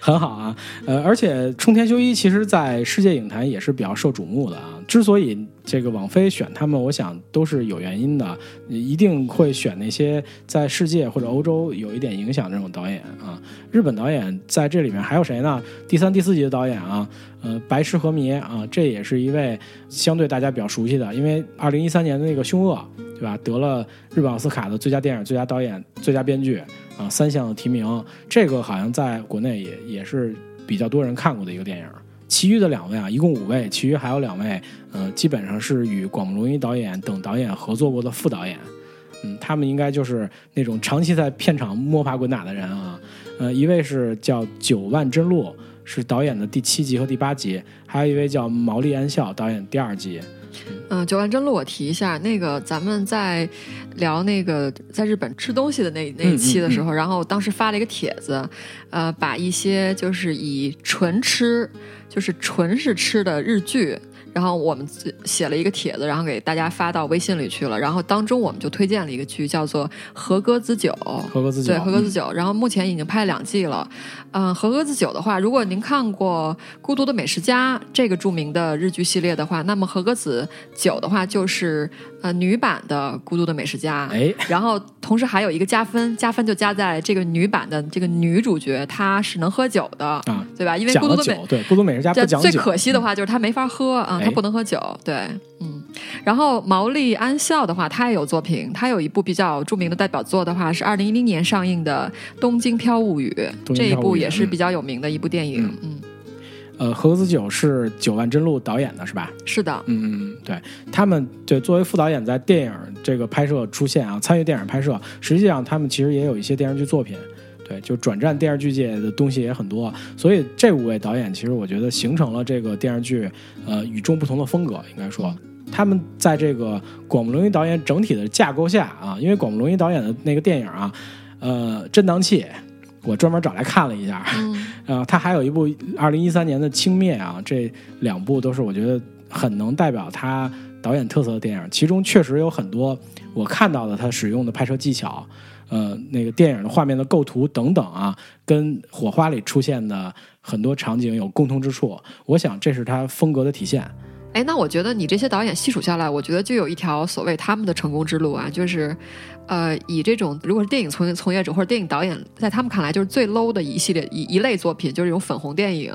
S1: 很好啊。呃，而且冲田修一其实在世界影坛也是比较受瞩目的啊。之所以这个网飞选他们，我想都是有原因的，一定会选那些在世界或者欧洲有一点影响这种导演啊。日本导演在这里面还有谁呢？第三、第四集的导演啊，呃，白石和弥啊，这也是一位相对大家比较熟悉的，因为二零一三年的那个《凶恶》，对吧？得了日本奥斯卡的最佳电影、最佳导演、最佳编剧啊三项提名，这个好像在国内也也是比较多人看过的一个电影。其余的两位啊，一共五位，其余还有两位，呃，基本上是与广木隆一导演等导演合作过的副导演，嗯，他们应该就是那种长期在片场摸爬滚打的人啊，呃，一位是叫九万真路，是导演的第七集和第八集，还有一位叫毛利安孝，导演第二集。
S2: 嗯，九万真露我提一下，那个咱们在聊那个在日本吃东西的那那一期的时候，然后当时发了一个帖子，呃，把一些就是以纯吃。就是纯是吃的日剧，然后我们写了一个帖子，然后给大家发到微信里去了。然后当中我们就推荐了一个剧，叫做《和歌子酒》。
S1: 和歌子酒，
S2: 对，和歌子酒。然后目前已经拍了两季了。嗯，和歌子酒的话，如果您看过《孤独的美食家》这个著名的日剧系列的话，那么和歌子酒的话就是呃女版的《孤独的美食家》。
S1: 哎，
S2: 然后同时还有一个加分，加分就加在这个女版的这个女主角她是能喝酒的啊，对吧？因为孤独的美
S1: 对孤独美食家不讲
S2: 酒，最可惜的话就是她没法喝啊，她不能喝酒。对，嗯。然后毛利安孝的话，他也有作品，他有一部比较著名的代表作的话是二零一零年上映的《东京漂物语》，这一部也是比较有名的一部电影。嗯，
S1: 呃，和子酒是九万真路导演的是吧？
S2: 是的，
S1: 嗯嗯，对他们对作为副导演在电影这个拍摄出现啊，参与电影拍摄，实际上他们其实也有一些电视剧作品，对，就转战电视剧界的东西也很多，所以这五位导演其实我觉得形成了这个电视剧呃与众不同的风格，应该说。他们在这个广木隆一导演整体的架构下啊，因为广木隆一导演的那个电影啊，呃，《震荡器》，我专门找来看了一下，(laughs) 呃，他还有一部二零一三年的《轻蔑》啊，这两部都是我觉得很能代表他导演特色的电影。其中确实有很多我看到的他使用的拍摄技巧，呃，那个电影的画面的构图等等啊，跟《火花》里出现的很多场景有共通之处。我想这是他风格的体现。
S2: 哎，那我觉得你这些导演细数下来，我觉得就有一条所谓他们的成功之路啊，就是，呃，以这种如果是电影从从业者或者电影导演，在他们看来就是最 low 的一系列一一类作品，就是用粉红电影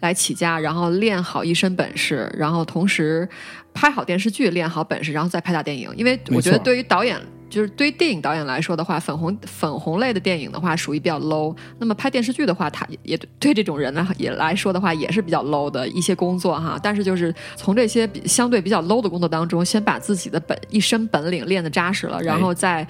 S2: 来起家，然后练好一身本事，然后同时拍好电视剧，练好本事，然后再拍大电影。因为我觉得对于导演。就是对于电影导演来说的话，粉红粉红类的电影的话，属于比较 low。那么拍电视剧的话，他也对这种人呢也来说的话，也是比较 low 的一些工作哈。但是就是从这些比相对比较 low 的工作当中，先把自己的本一身本领练得扎实了，然后再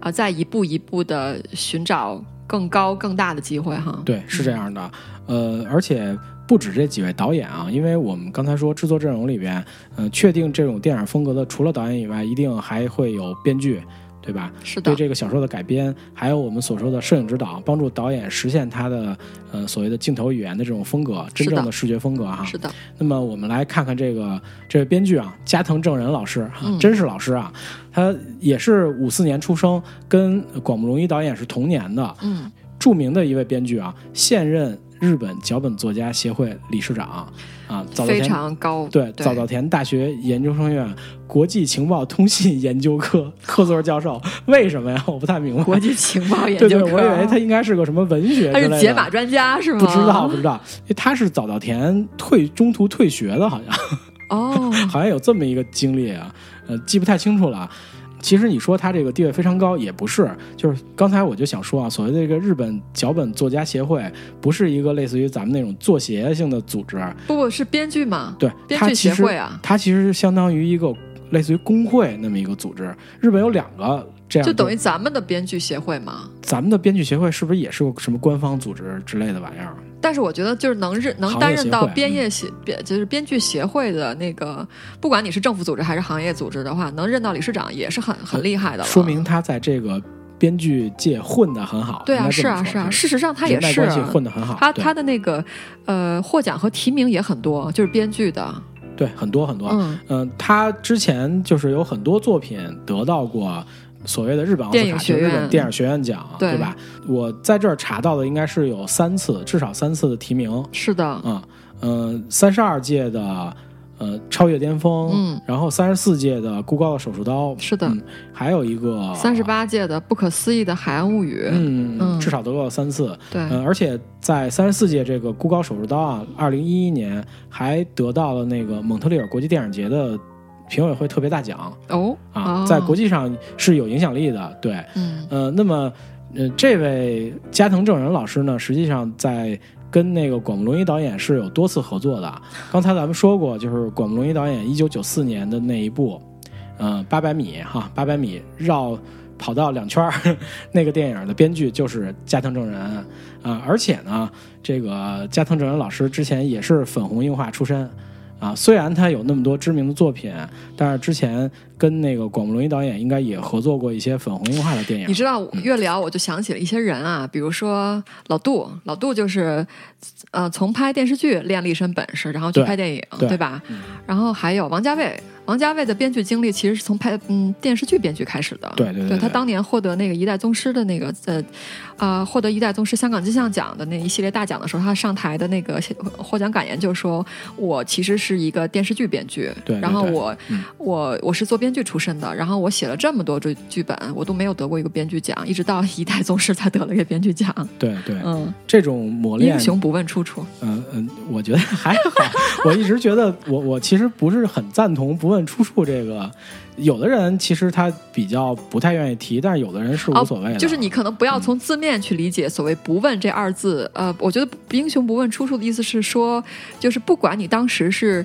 S2: 啊再一步一步的寻找更高更大的机会哈。
S1: 对，是这样的。呃，而且。不止这几位导演啊，因为我们刚才说制作阵容里边，嗯，确定这种电影风格的，除了导演以外，一定还会有编剧，对吧？
S2: 是的。
S1: 对这个小说的改编，还有我们所说的摄影指导，帮助导演实现他的呃所谓的镜头语言的这种风格，真正的视觉风格哈。
S2: 是的。
S1: 那么我们来看看这个这位编剧啊，加藤正人老师，真是老师啊，他也是五四年出生，跟广木隆一导演是同年的，
S2: 嗯，
S1: 著名的一位编剧啊，现任。日本脚本作家协会理事长啊，
S2: 非常高。
S1: 对，早稻田大学研究生院国际情报通信研究科 (laughs) 客座教授。为什么呀？我不太明白。
S2: 国际情报研究
S1: 科，我以为他应该是个什么文学
S2: 他是解码专家是吗？
S1: 不知道，不知道。他是早稻田退中途退学的，好像。
S2: 哦，(laughs)
S1: 好像有这么一个经历啊，呃，记不太清楚了。其实你说他这个地位非常高，也不是。就是刚才我就想说啊，所谓的这个日本脚本作家协会，不是一个类似于咱们那种作协性的组织。
S2: 不不，是编剧嘛？
S1: 对，
S2: 编剧协会啊。
S1: 它其实相当于一个类似于工会那么一个组织。日本有两个这样，
S2: 就等于咱们的编剧协会吗？
S1: 咱们的编剧协会是不是也是个什么官方组织之类的玩意儿？
S2: 但是我觉得，就是能认能担任到编业协编，就是编剧协会的那个，不管你是政府组织还是行业组织的话，能任到理事长也是很很厉害的了。
S1: 说明他在这个编剧界混得很好。
S2: 对啊，是啊，是啊。事实上他也是
S1: 混得很好。
S2: 他他的那个呃获奖和提名也很多，就是编剧的。
S1: 对，很多很多。嗯嗯，他之前就是有很多作品得到过。所谓的日本奥斯卡就日本电影学院奖，对。吧？我在这儿查到的应该是有三次，至少三次的提名。
S2: 是的，
S1: 嗯嗯，三十二届的呃超越巅峰，
S2: 嗯，
S1: 然后三十四届的孤高的手术刀，
S2: 是的。
S1: 嗯，还有一个
S2: 三十，八届的不可思议的海岸物语，
S1: 嗯，
S2: 嗯。
S1: 至少得过了三次，
S2: 对，
S1: 嗯，而且在三十四届这个孤高手术刀啊，二零一一年还得到了那个蒙特利尔国际电影节的评委会特别大奖
S2: 哦
S1: 啊，
S2: 哦
S1: 在国际上是有影响力的。对，
S2: 嗯
S1: 呃，那么呃，这位加藤正人老师呢，实际上在跟那个广木隆一导演是有多次合作的。刚才咱们说过，就是广木隆一导演一九九四年的那一部，呃，八百米哈，八百米绕跑道两圈儿 (laughs) 那个电影的编剧就是加藤正人啊、而且呢，这个加藤正人老师之前也是粉红映画出身。啊，虽然他有那么多知名的作品，但是之前跟那个广木隆一导演应该也合作过一些粉红映画的电影。
S2: 你知道，越聊我就想起了一些人啊，比如说老杜，老杜就是，呃，从拍电视剧练了一身本事，然后去拍电影，
S1: 对
S2: 吧？然后还有王家卫，王家卫的编剧经历其实是从拍嗯电视剧编剧开始的。
S1: 对对对对
S2: 他当年获得那个一代宗师的那个呃啊、获得一代宗师香港金像奖的那一系列大奖的时候，他上台的那个获奖感言就说：“我其实是一个电视剧编剧，
S1: 对对对
S2: 然后我、
S1: 嗯
S2: 我我是做编剧出身的，然后我写了这么多剧剧本，我都没有得过一个编剧奖，一直到一代宗师才得了一个编剧奖。
S1: 对对，
S2: 嗯，
S1: 这种磨练
S2: 英，雄不问出处。
S1: 嗯嗯，我觉得还好。我一直觉得我我其实不是很赞同不问出处这个。有的人其实他比较不太愿意提，但是有的人是无所谓的。
S2: 哦就是你可能不要从字面去理解所谓“不问”这二字。呃，我觉得“英雄不问出处”的意思是说，就是不管你当时是。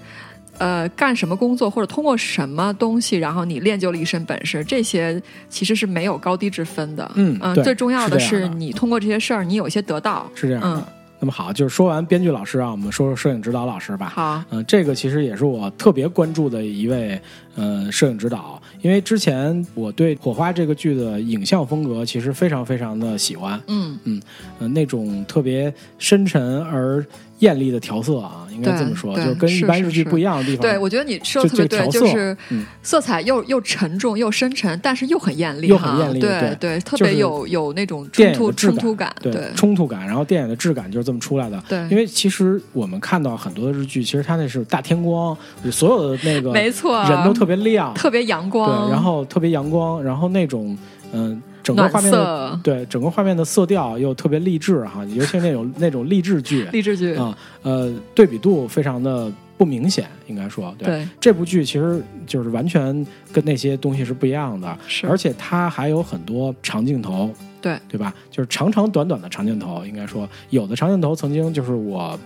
S2: 呃，干什么工作或者通过什么东西，然后你练就了一身本事，这些其实是没有高低之分的。
S1: 嗯对
S2: 最重要的是你通过这些事儿，你有一些得到。
S1: 是这样的。
S2: 嗯
S1: 那么好，就是说完编剧老师啊，我们说说摄影指导老师吧。
S2: 好，
S1: 嗯、这个其实也是我特别关注的一位呃摄影指导，因为之前我对《火花》这个剧的影像风格其实非常非常的喜欢，
S2: 嗯，
S1: 呃，那种特别深沉而艳丽的调色啊，应该这么说，就是跟一般日剧不一样的地方。
S2: 对，我觉得你说的特别对，
S1: 就
S2: 是
S1: 嗯。
S2: 色彩又又沉重又深沉，但是又很艳丽哈，
S1: 又很艳丽
S2: 对
S1: 对。
S2: 特别有有那种
S1: 电
S2: 冲突冲突感，
S1: 对冲突感，然后电影的质感就是这么出来的。
S2: 对。
S1: 因为其实我们看到很多的日剧，其实它那是大天光，所有的那个
S2: 没错，
S1: 人都特别亮，
S2: 特别阳光，
S1: 对，然后特别阳光，然后那种嗯、整个画面的对整个画面的色调又特别励志哈，尤其是那种那种励志剧
S2: 励志剧，
S1: 啊，呃，对比度非常的不明显，应该说对。
S2: 对，
S1: 这部剧其实就是完全跟那些东西是不一样的，
S2: 是
S1: 而且它还有很多长镜头，
S2: 对
S1: 对吧？就是长长短短的长镜头，应该说有的长镜头曾经就是我，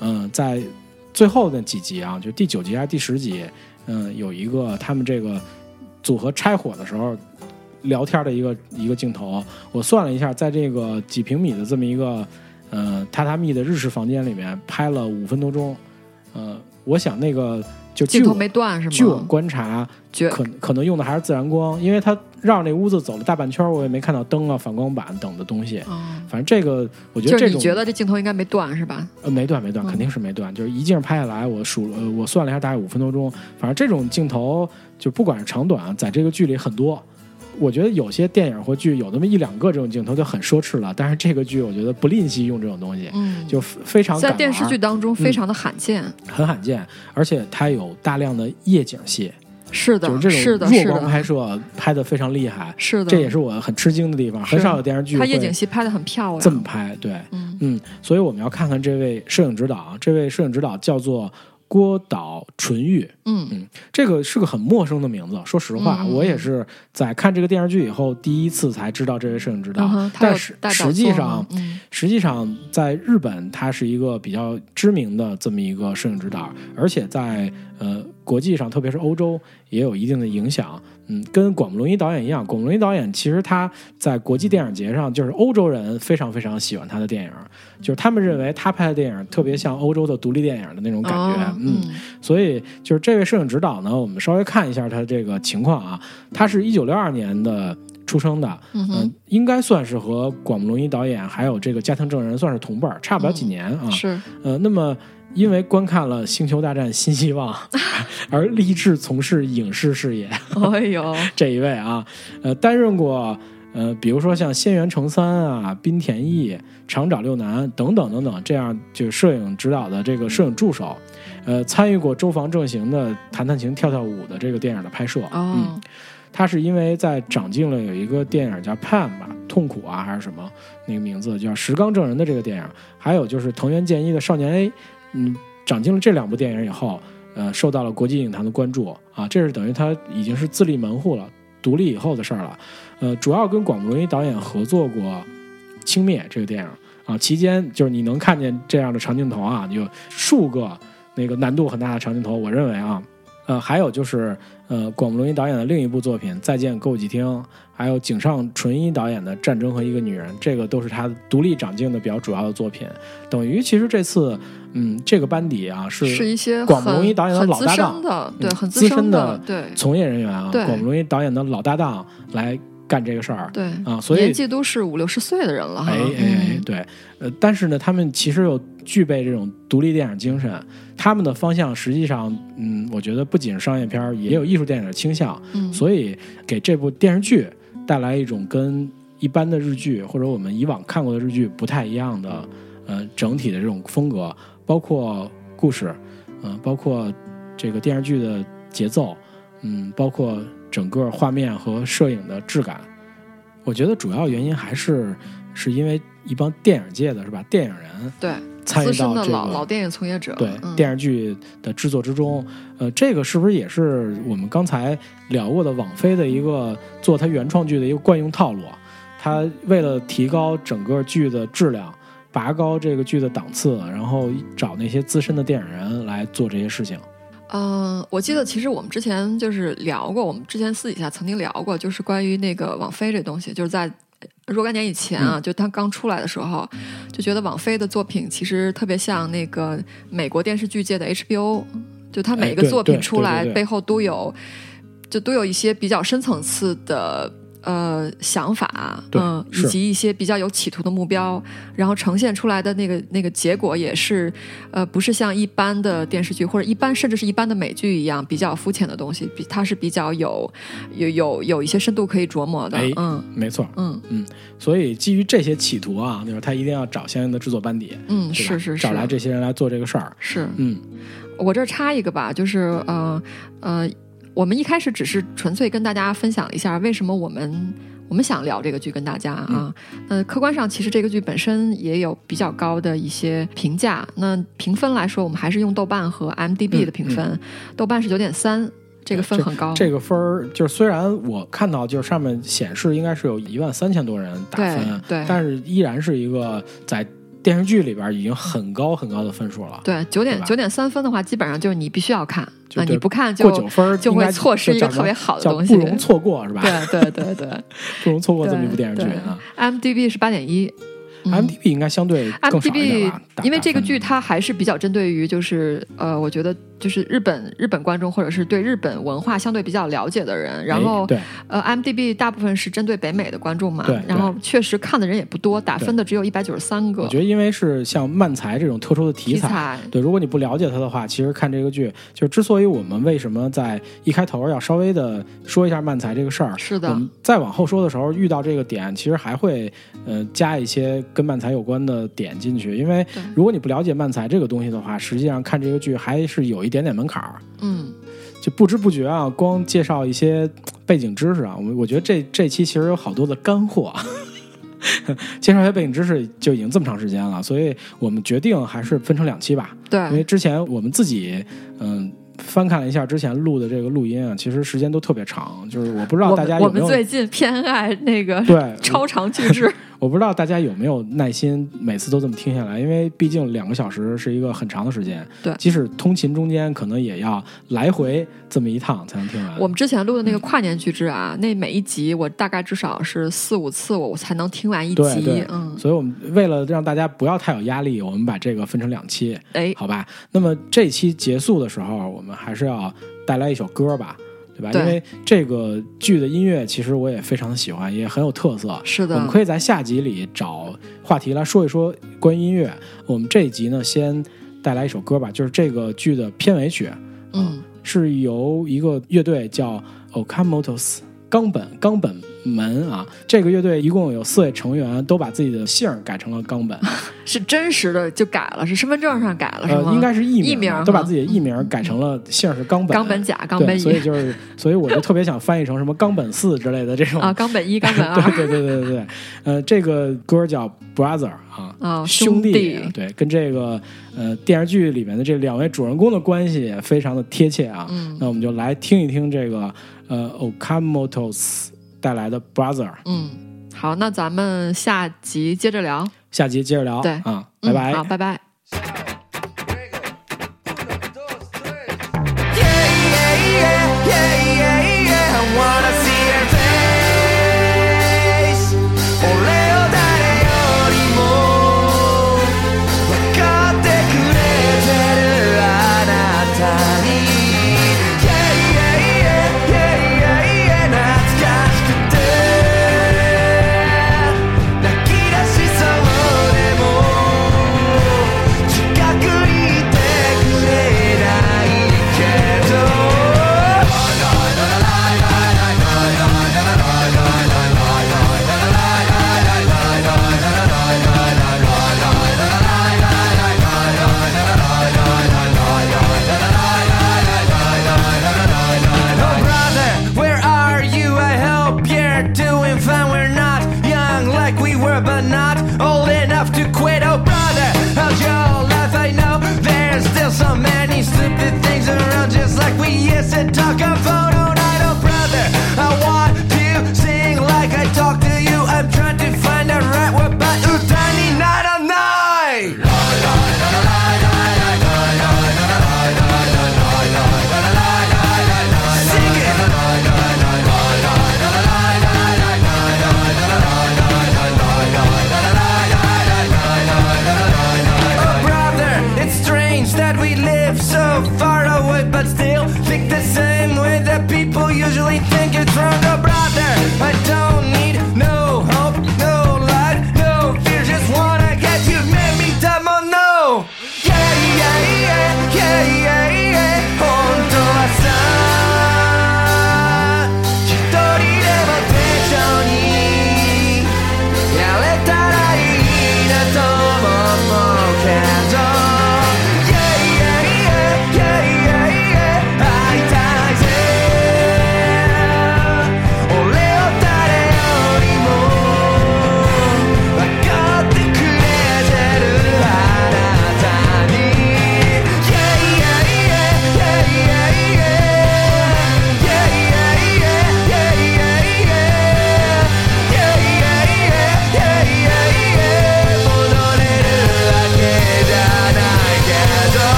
S1: 嗯、在最后那几集啊，就第九集还是第十集，嗯、有一个他们这个组合拆伙的时候聊天的一个一个镜头，我算了一下，在这个几平米的这么一个呃榻榻米的日式房间里面拍了五分多钟，呃，我想那个就
S2: 镜头没断是吗？
S1: 据我观察，可可能用的还是自然光，因为它绕那屋子走了大半圈，我也没看到灯啊、反光板等的东西。
S2: 哦，
S1: 反正这个，我觉得这种
S2: 觉得这镜头应该没断是吧？
S1: 呃没断没断，
S2: 嗯
S1: 肯定是没断，就是一镜拍下来，我数呃我算了一下，大概五分多钟。反正这种镜头，就不管是长短，在这个剧里很多。我觉得有些电影或剧有那么一两个这种镜头就很奢侈了，但是这个剧我觉得不吝惜用这种东西，
S2: 嗯，
S1: 就非常
S2: 在电视剧当中非常的罕见，
S1: 很罕见，而且它有大量的夜景戏，
S2: 是的，
S1: 就是这种弱光拍摄拍的非常厉害，
S2: 是的，
S1: 这也是我很吃惊的地方。很少有电视剧
S2: 它夜景戏拍的很漂亮，
S1: 这么拍，对，
S2: 嗯
S1: 嗯，所以我们要看看这位摄影指导啊，这位摄影指导叫做郭岛纯玉，
S2: 嗯
S1: 嗯，这个是个很陌生的名字。说实话，
S2: 嗯
S1: 我也是在看这个电视剧以后，第一次才知道这位摄影指导。但是实际上，
S2: 嗯
S1: 实际上在日本，他是一个比较知名的这么一个摄影指导，而且在呃国际上，特别是欧洲也有一定的影响。嗯，跟广木隆一导演一样，广木隆一导演其实他在国际电影节上，就是欧洲人非常非常喜欢他的电影，就是他们认为他拍的电影特别像欧洲的独立电影的那种感觉。
S2: 哦
S1: 嗯，所以就是这位摄影指导呢，我们稍微看一下他这个情况啊，他是一九六二年的出生的，
S2: 嗯
S1: 应该算是和广木隆一导演还有这个家庭证人算是同辈儿，差不了几年啊。
S2: 嗯是。
S1: 呃，那么因为观看了《星球大战：新希望》而立志从事影视事业，
S2: 哎呦，(laughs)
S1: 这一位啊，呃，担任过呃，比如说像仙原成三啊、滨田毅、长沼六男等等等等，这样就摄影指导的这个摄影助手，呃，参与过周防正行的《弹弹琴跳跳舞》的这个电影的拍摄。
S2: 哦，
S1: 嗯，他是因为在长进了有一个电影叫《Pan》吧，痛苦啊还是什么那个名字叫石冈正人的这个电影，还有就是藤原健一的《少年 A》，嗯，长进了这两部电影以后，呃，受到了国际影坛的关注啊，这是等于他已经是自立门户了，独立以后的事儿了。呃，主要跟广木隆一导演合作过《轻蔑》这个电影啊，期间就是你能看见这样的长镜头啊，有数个那个难度很大的长镜头，我认为啊，呃，还有就是呃，广木隆一导演的另一部作品《再见歌舞伎町》，还有井上纯一导演的《战争和一个女人》，这个都是他独立长镜的比较主要的作品。等于其实这次，嗯，这个班底啊是
S2: 是一些
S1: 广木隆一导演的老搭档，
S2: 对，
S1: 嗯
S2: 很
S1: 资深
S2: 深
S1: 的
S2: 对
S1: 从业人员啊，广木隆一导演的老搭档来干这个事儿。
S2: 对
S1: 啊所以
S2: 年纪都是五六十岁的人了哈。
S1: 哎哎对，呃，但是呢，他们其实又具备这种独立电影精神，他们的方向实际上，嗯，我觉得不仅是商业片儿，也有艺术电影的倾向，
S2: 嗯，
S1: 所以给这部电视剧带来一种跟一般的日剧或者我们以往看过的日剧不太一样的，呃，整体的这种风格，包括故事，嗯、包括这个电视剧的节奏，嗯，包括整个画面和摄影的质感。我觉得主要原因还是是因为一帮电影界的是吧，电影人
S2: 对
S1: 参与到这
S2: 个老老电影从业者，
S1: 对
S2: 嗯
S1: 电视剧的制作之中，呃，这个是不是也是我们刚才聊过的网飞的一个做它原创剧的一个惯用套路啊？它为了提高整个剧的质量，拔高这个剧的档次，然后找那些资深的电影人来做这些事情。
S2: 嗯，我记得其实我们之前就是聊过，我们之前私底下曾经聊过，就是关于那个网飞这东西，就是在若干年以前啊，就它刚出来的时候，就觉得网飞的作品其实特别像那个美国电视剧界的 HBO，就它每
S1: 一
S2: 个作品出来背后都有，就都有一些比较深层次的。呃，想法，
S1: 对
S2: 嗯，以及一些比较有企图的目标，然后呈现出来的那个那个结果也是，呃，不是像一般的电视剧或者一般甚至是一般的美剧一样比较肤浅的东西，比它是比较有有有有一些深度可以琢磨的，
S1: 哎
S2: 嗯。
S1: 没错，
S2: 嗯。嗯。
S1: 所以基于这些企图啊，就是他一定要找相应的制作班底，
S2: 嗯，是是是，
S1: 找来这些人来做这个事儿。
S2: 是。
S1: 嗯，
S2: 我这儿插一个吧，就是呃呃，我们一开始只是纯粹跟大家分享一下为什么我们。我们想聊这个剧，跟大家啊，呃，客观上其实这个剧本身也有比较高的一些评价。那评分来说，我们还是用豆瓣和 m d b 的评分，豆瓣是九点三，这个分很高。
S1: 这个分儿就是虽然我看到就是上面显示应该是有一万三千多人打分，
S2: 对对
S1: 但是依然是一个在电视剧里边已经很高很高的分数了。
S2: 对，九点九点三分的话，基本上就是你必须要看，
S1: 就对
S2: 那你不看就
S1: 过九分
S2: 就会错失一个特别好的东西
S1: 不容错过是吧？
S2: 对对对对 (laughs)
S1: 不容错过这么一部电视剧啊。
S2: ，MDB 是八点一。嗯
S1: m d b 应该相对更少一点吧，打
S2: 因为这个剧它还是比较针对于就是呃，我觉得就是日本日本观众或者是对日本文化相对比较了解的人，然后
S1: 哎对
S2: 呃 MDB 大部分是针对北美的观众嘛
S1: 对，
S2: 然后确实看的人也不多，打分的只有一百九十三个
S1: 我觉得因为是像漫才这种特殊的题材。
S2: 题材。
S1: 对，如果你不了解它的话，其实看这个剧，就之所以我们为什么在一开头要稍微的说一下漫才这个事儿，
S2: 是的
S1: 我，们再往后说的时候，遇到这个点，其实还会呃加一些跟漫才有关的点进去，因为
S2: 对
S1: 如果你不了解漫才这个东西的话，实际上看这个剧还是有一点点门槛儿。
S2: 嗯，
S1: 就不知不觉啊，光介绍一些背景知识啊，我我觉得这这期其实有好多的干货。(laughs) 介绍一下背景知识就已经这么长时间了，所以我们决定还是分成两期吧。对因为，之前我们自己嗯翻看了一下之前录的这个录音啊，其实时间都特别长，就是我不知道大家有没有
S2: 们最近偏爱那个
S1: 对 (laughs)
S2: 超长巨制，
S1: 我不知道大家有没有耐心每次都这么听下来，因为毕竟两个小时是一个很长的时间，
S2: 对
S1: 即使通勤中间可能也要来回这么一趟才能听完。
S2: 我们之前录的那个跨年巨制啊，那每一集我大概至少是四五次我我才能听完一集
S1: 对对，
S2: 嗯，
S1: 所以我们为了让大家不要太有压力，我们把这个分成两期，
S2: 哎，
S1: 好吧？那么这期结束的时候，我们还是要带来一首歌吧，对吧？
S2: 对
S1: 因为这个剧的音乐其实我也非常的喜欢，也很有特色。
S2: 是的
S1: 我们，可以在下集里找话题来说一说关于音乐。我们这一集呢，先带来一首歌吧，就是这个剧的片尾曲，
S2: 嗯
S1: 是由一个乐队叫 Okamotos 冈本冈本门啊。这个乐队一共有四位成员，都把自己的姓改成了冈本，(laughs)
S3: 是真实的就改了，是身份证上改了是吗？
S1: 呃，应该是艺
S3: 艺名
S1: 名，都把自己的艺名改成了姓是冈本。
S3: 冈本甲、冈
S1: 对，
S3: 本乙
S1: 所以就是，所以我就特别想翻译成什么冈本四之类的这种 (laughs)
S3: 啊，冈本一、冈本二 (laughs)
S1: 对对对对对对，呃，这个歌叫 Brother 啊，
S3: 啊，
S1: 兄
S3: 弟，
S1: 对，跟这个呃电视剧里面的这两位主人公的关系也非常的贴切啊。
S3: 嗯
S1: 那我们就来听一听这个呃 Okamotos 带来的 Brother，
S3: 嗯，好，那咱们下集接着聊，
S1: 下集接着聊。
S3: 对
S1: 啊，
S3: 嗯
S1: 拜拜。
S3: 好，拜拜。